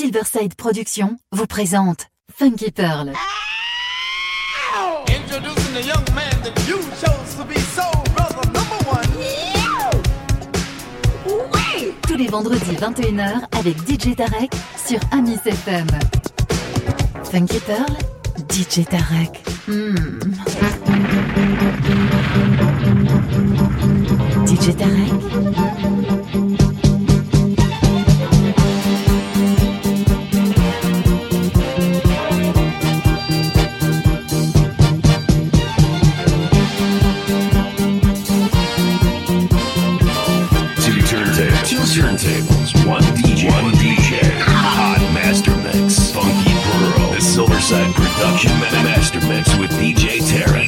Silverside Productions vous présente Funky Pearl. Tous les vendredis 21h avec DJ Tarek sur Amis FM. Funky Pearl, DJ Tarek. Hmm. DJ Tarek. Westside Production Master Mix with DJ Terra.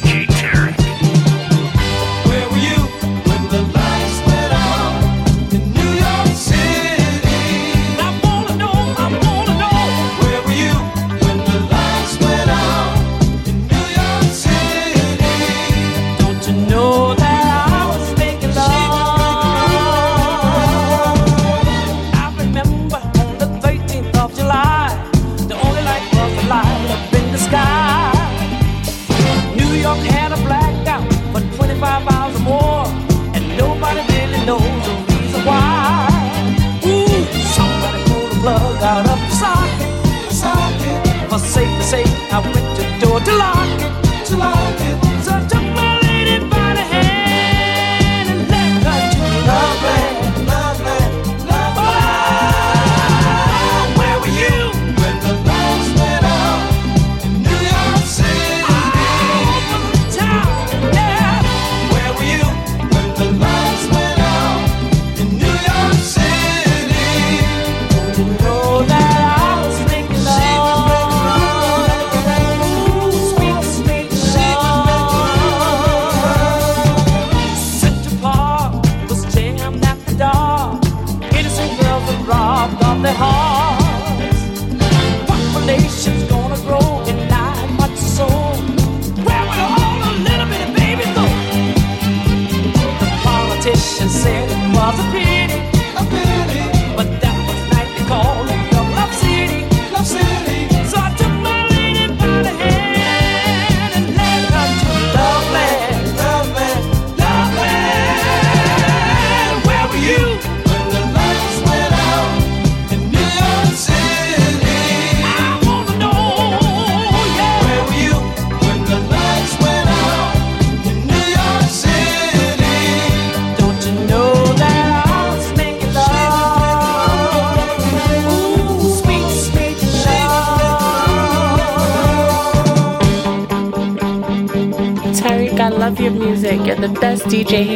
to lock.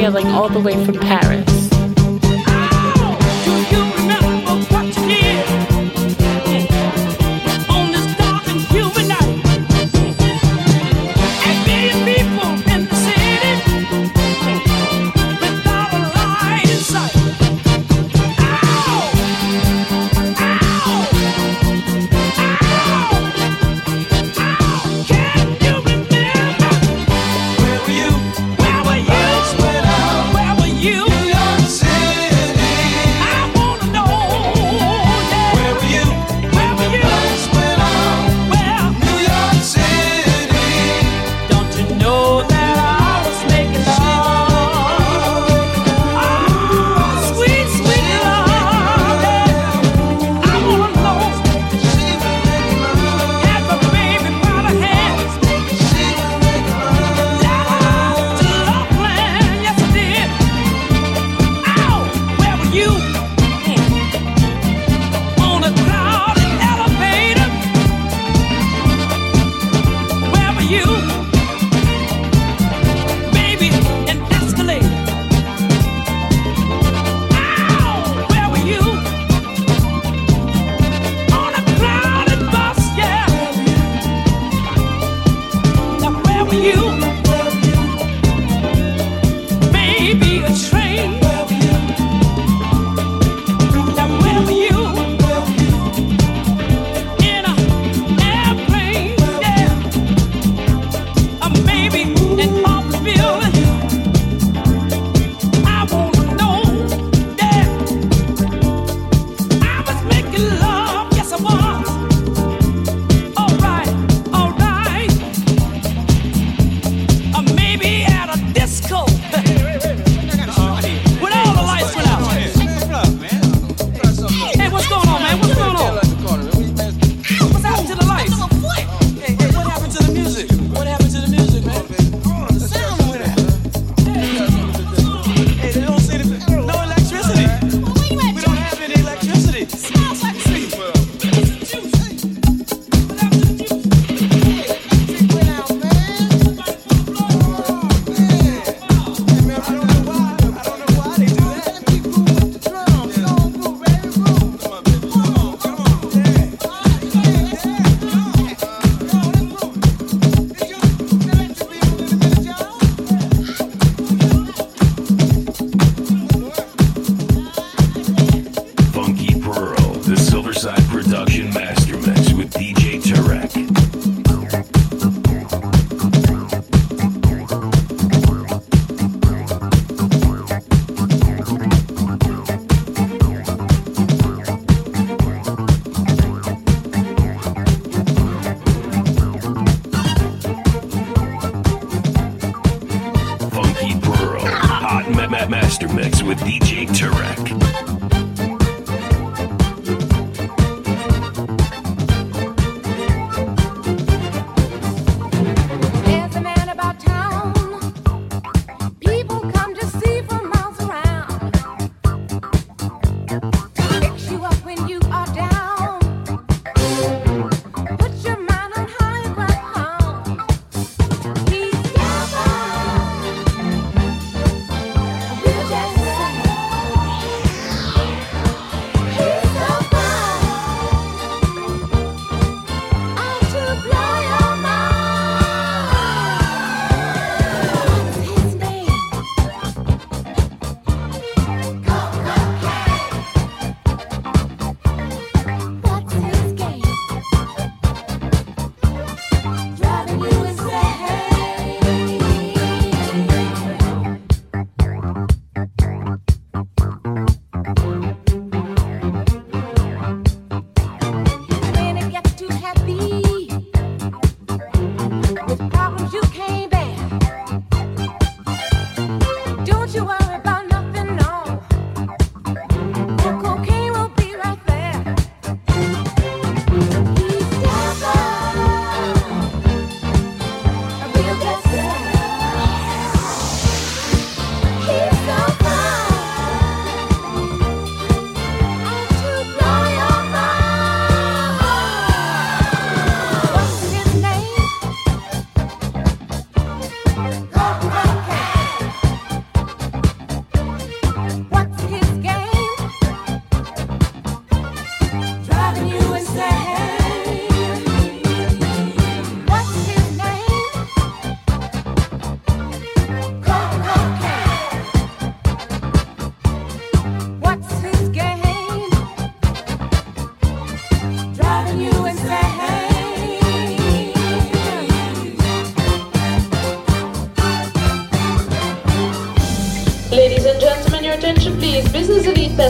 like all the way from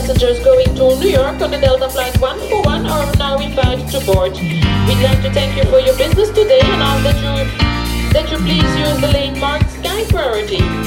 passengers going to New York on the Delta Flight 141 are now invited to board. We'd like to thank you for your business today and ask that you, that you please use the lane marked Sky Priority.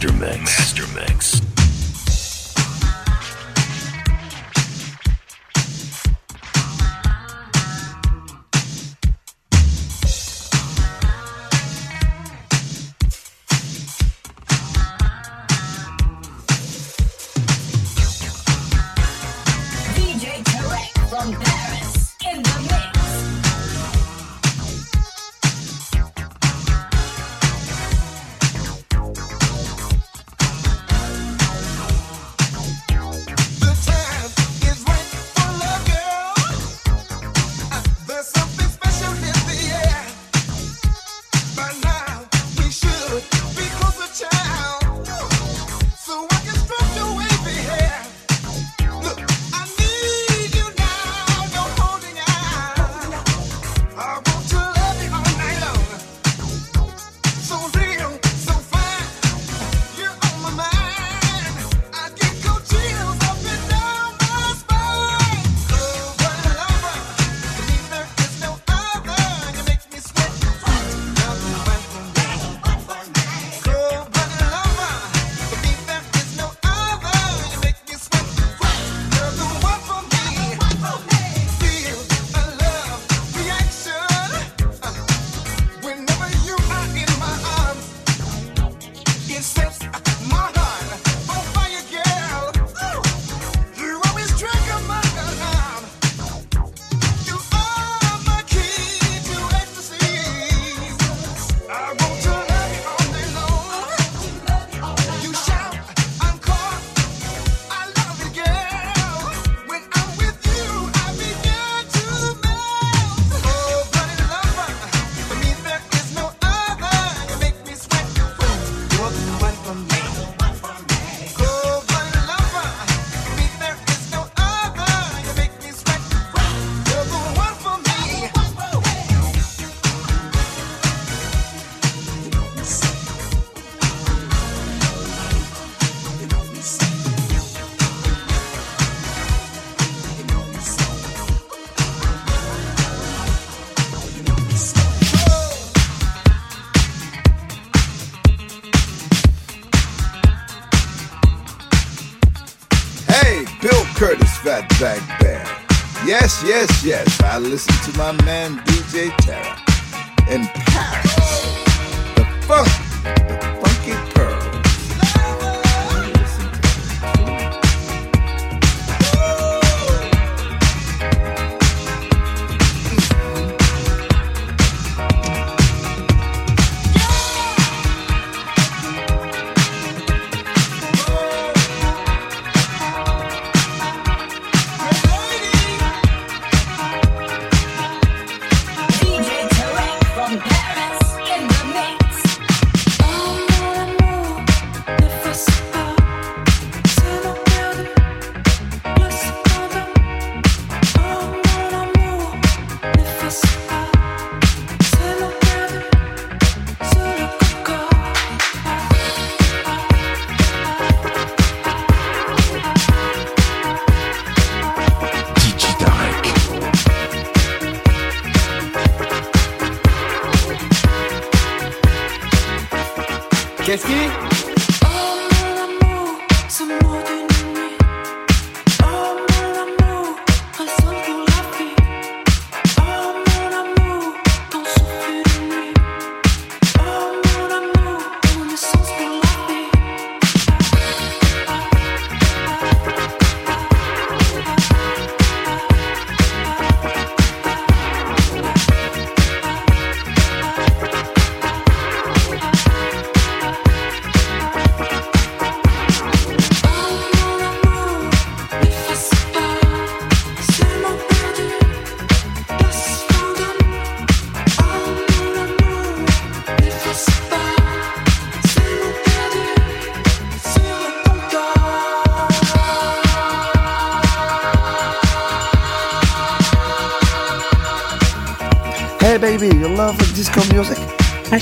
Master Mix. Master Mix.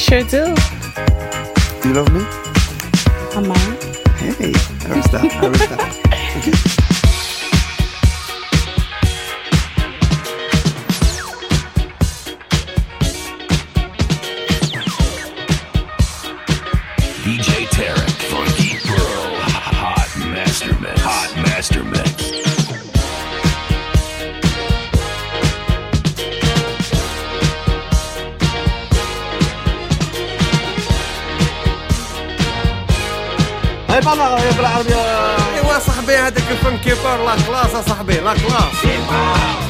sure do. هاي بالله بالعربيه ايوا صاحبي هذاك الفن كيبار لا كلاس صاحبي لا كلاس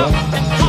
Get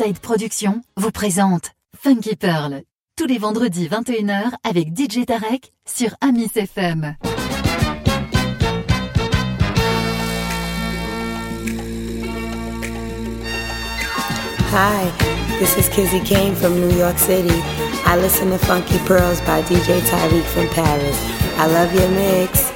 Riverside Productions vous présente Funky Pearl, tous les vendredis 21h avec DJ Tarek sur Amis FM. Hi, this is Kizzy Kane from New York City. I listen to Funky Pearls by DJ Tyreek from Paris. I love your mix.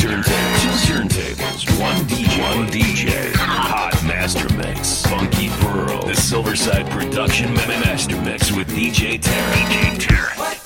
turntables, two turntables, one DJ, one DJ, hot master mix, funky pearl, the Riverside production master mix with DJ Terry. DJ Terry.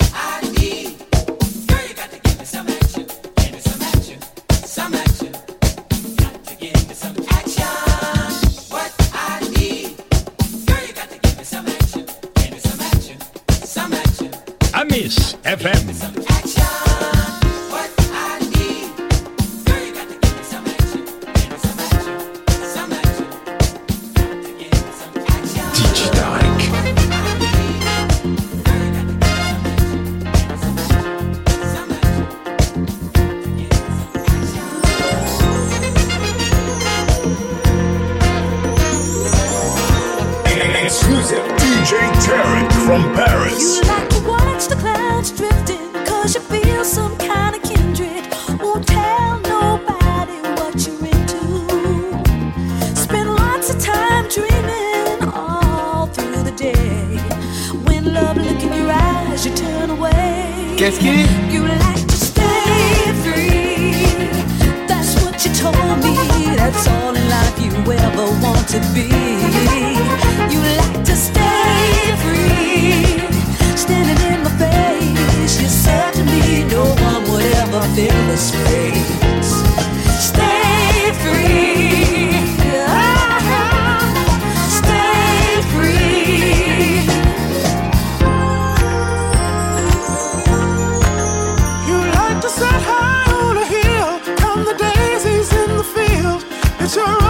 turn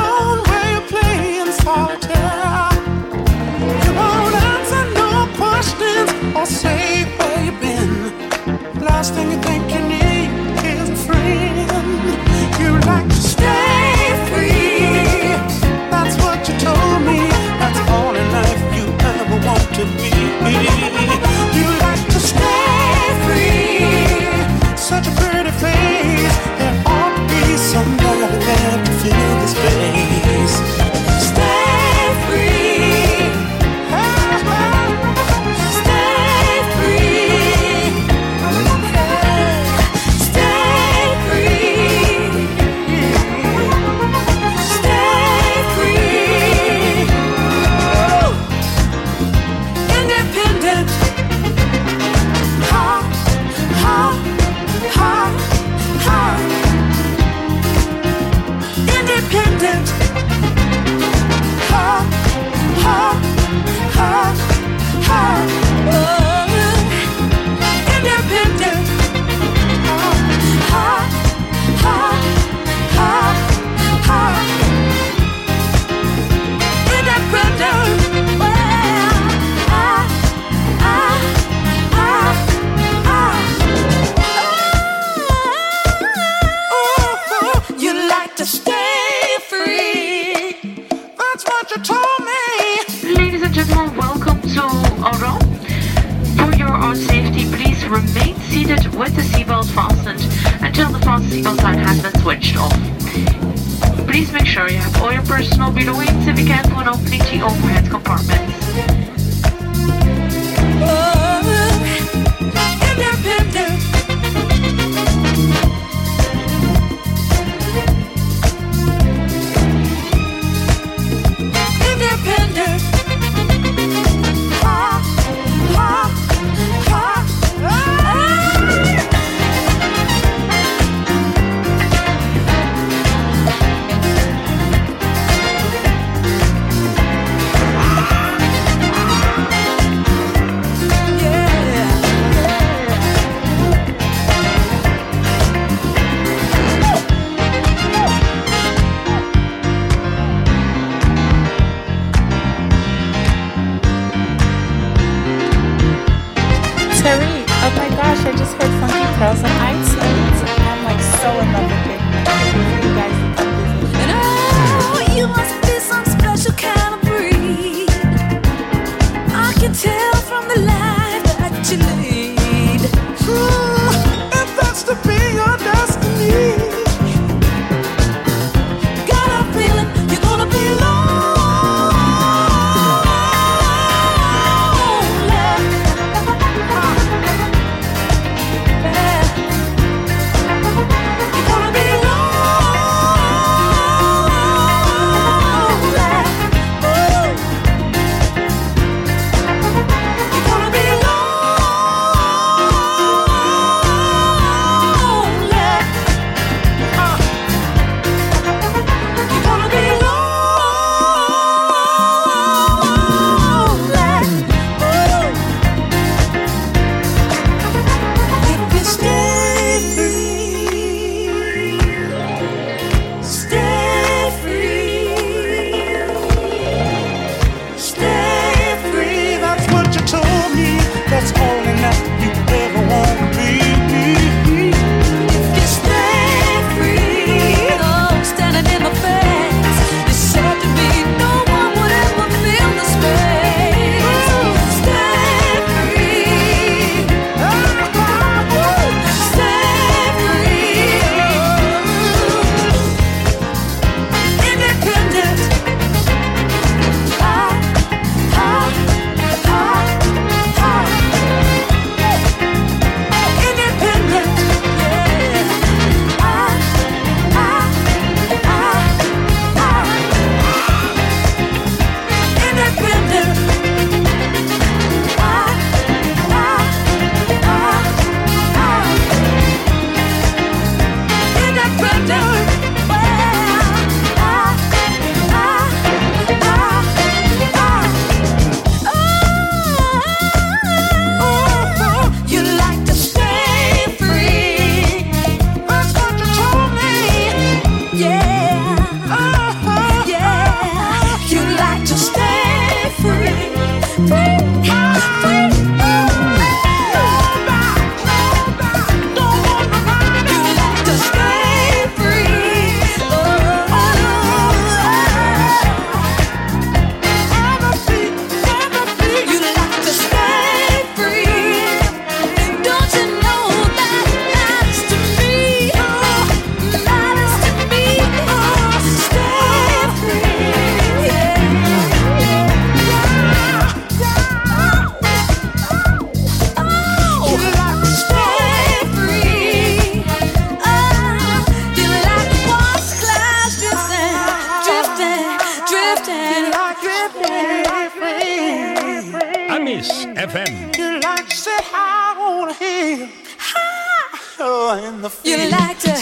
the feet. You like to,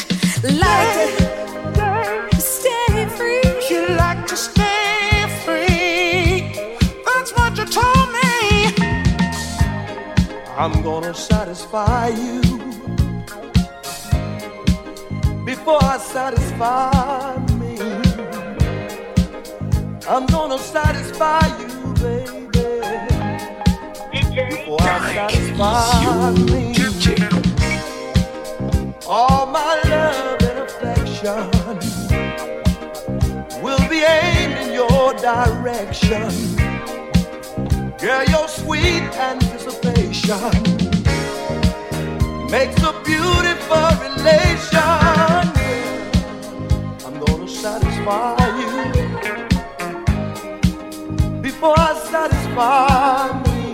like yeah. to stay free. You like to stay free. That's what you told me. I'm gonna satisfy you before I satisfy me. I'm gonna satisfy you, baby. Before I satisfy me. All my love and affection will be aimed in your direction. Girl, your sweet anticipation makes a beautiful relation. I'm gonna satisfy you before I satisfy me.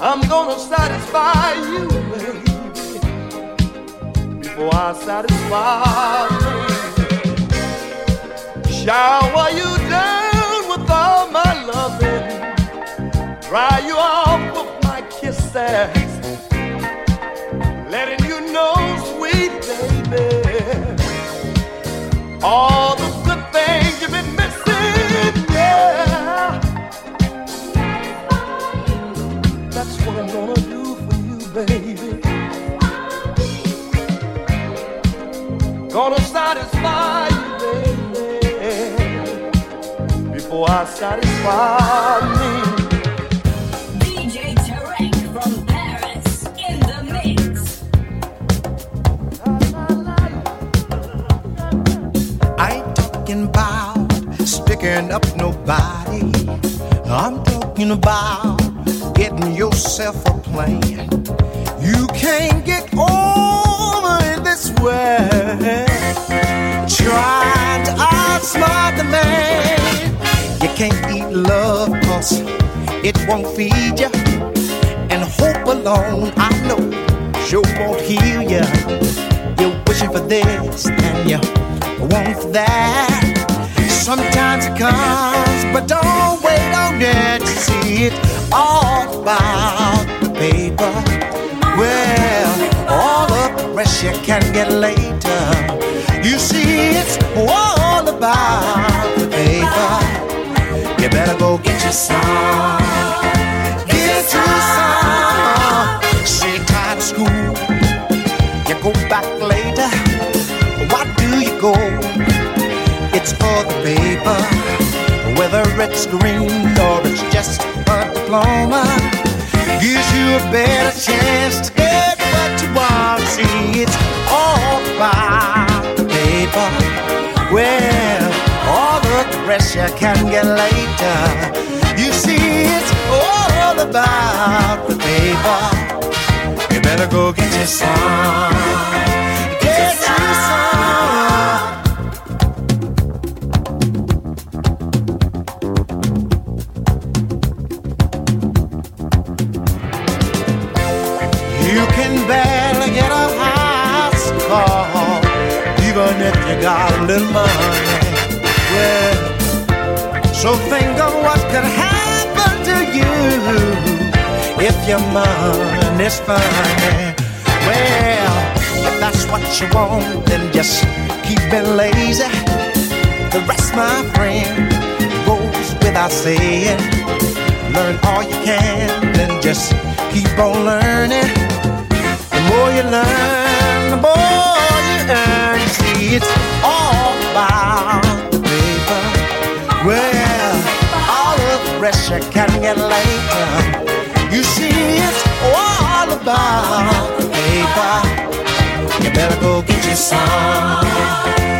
I'm gonna satisfy you, baby before I satisfy. Shower you down with all my loving, dry you off with my kisses, letting you know, sweet baby, all the good things you've been missing, yeah. That's what I'm gonna do for you, baby. Gonna satisfy you, baby, before I satisfy me. DJ Tarek from Paris in the mix. I ain't talking about sticking up nobody. I'm talking about getting yourself a plan. You can't get over it this way. Trying to outsmart the man. You can't eat love cause it won't feed you. And hope alone, I know, sure won't heal you. You're wishing for this and you want for that. Sometimes it comes, but don't wait on it to see it all about the paper. Well, rest you can get later. You see, it's all about the paper. You better go get your some. Get your some. Say tired school. You go back later. Why do you go? It's for the paper. Whether it's green or it's just a diploma, gives you a better chance to the paper. Well, all the you can get later. You see, it's all about the paper. You better go get your some. Get your some. You can barely even if you got a little money. Well, so think of what could happen to you if your money's funny. Well, if that's what you want, then just keep it lazy. The rest, my friend, goes without saying. Learn all you can, then just keep on learning. The more you learn, the more it's all about the paper. Well, all of the you can get later. You see, it's all about the paper. You better go get you some.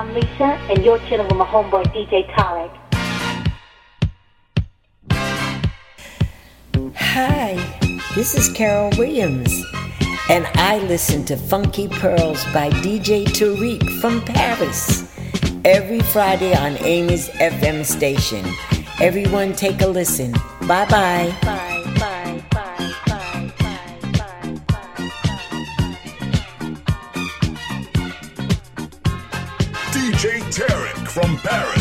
I'm Lisa, and you're chilling with my homeboy DJ Tarek. Hi, this is Carol Williams, and I listen to Funky Pearls by DJ Tarek from Paris every Friday on Amy's FM station. Everyone take a listen. Bye bye. Bye, bye, from Paris.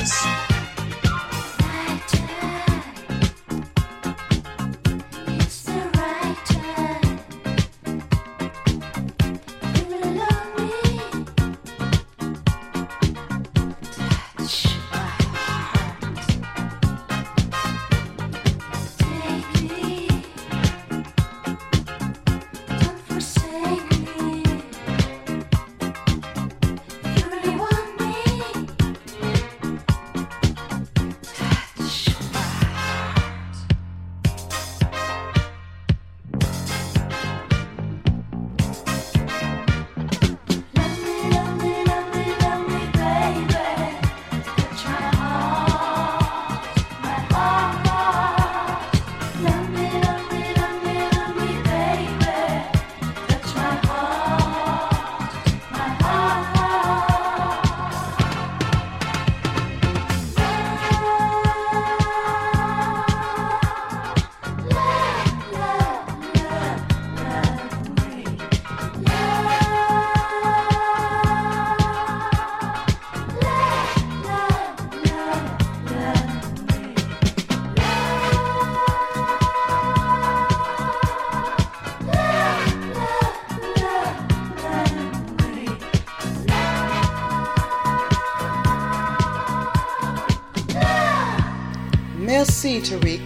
Tarek.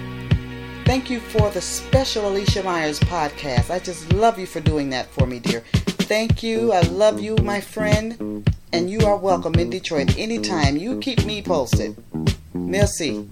Thank you for the special Alicia Myers podcast. I just love you for doing that for me, dear. Thank you. I love you, my friend. And you are welcome in Detroit anytime. You keep me posted. Merci.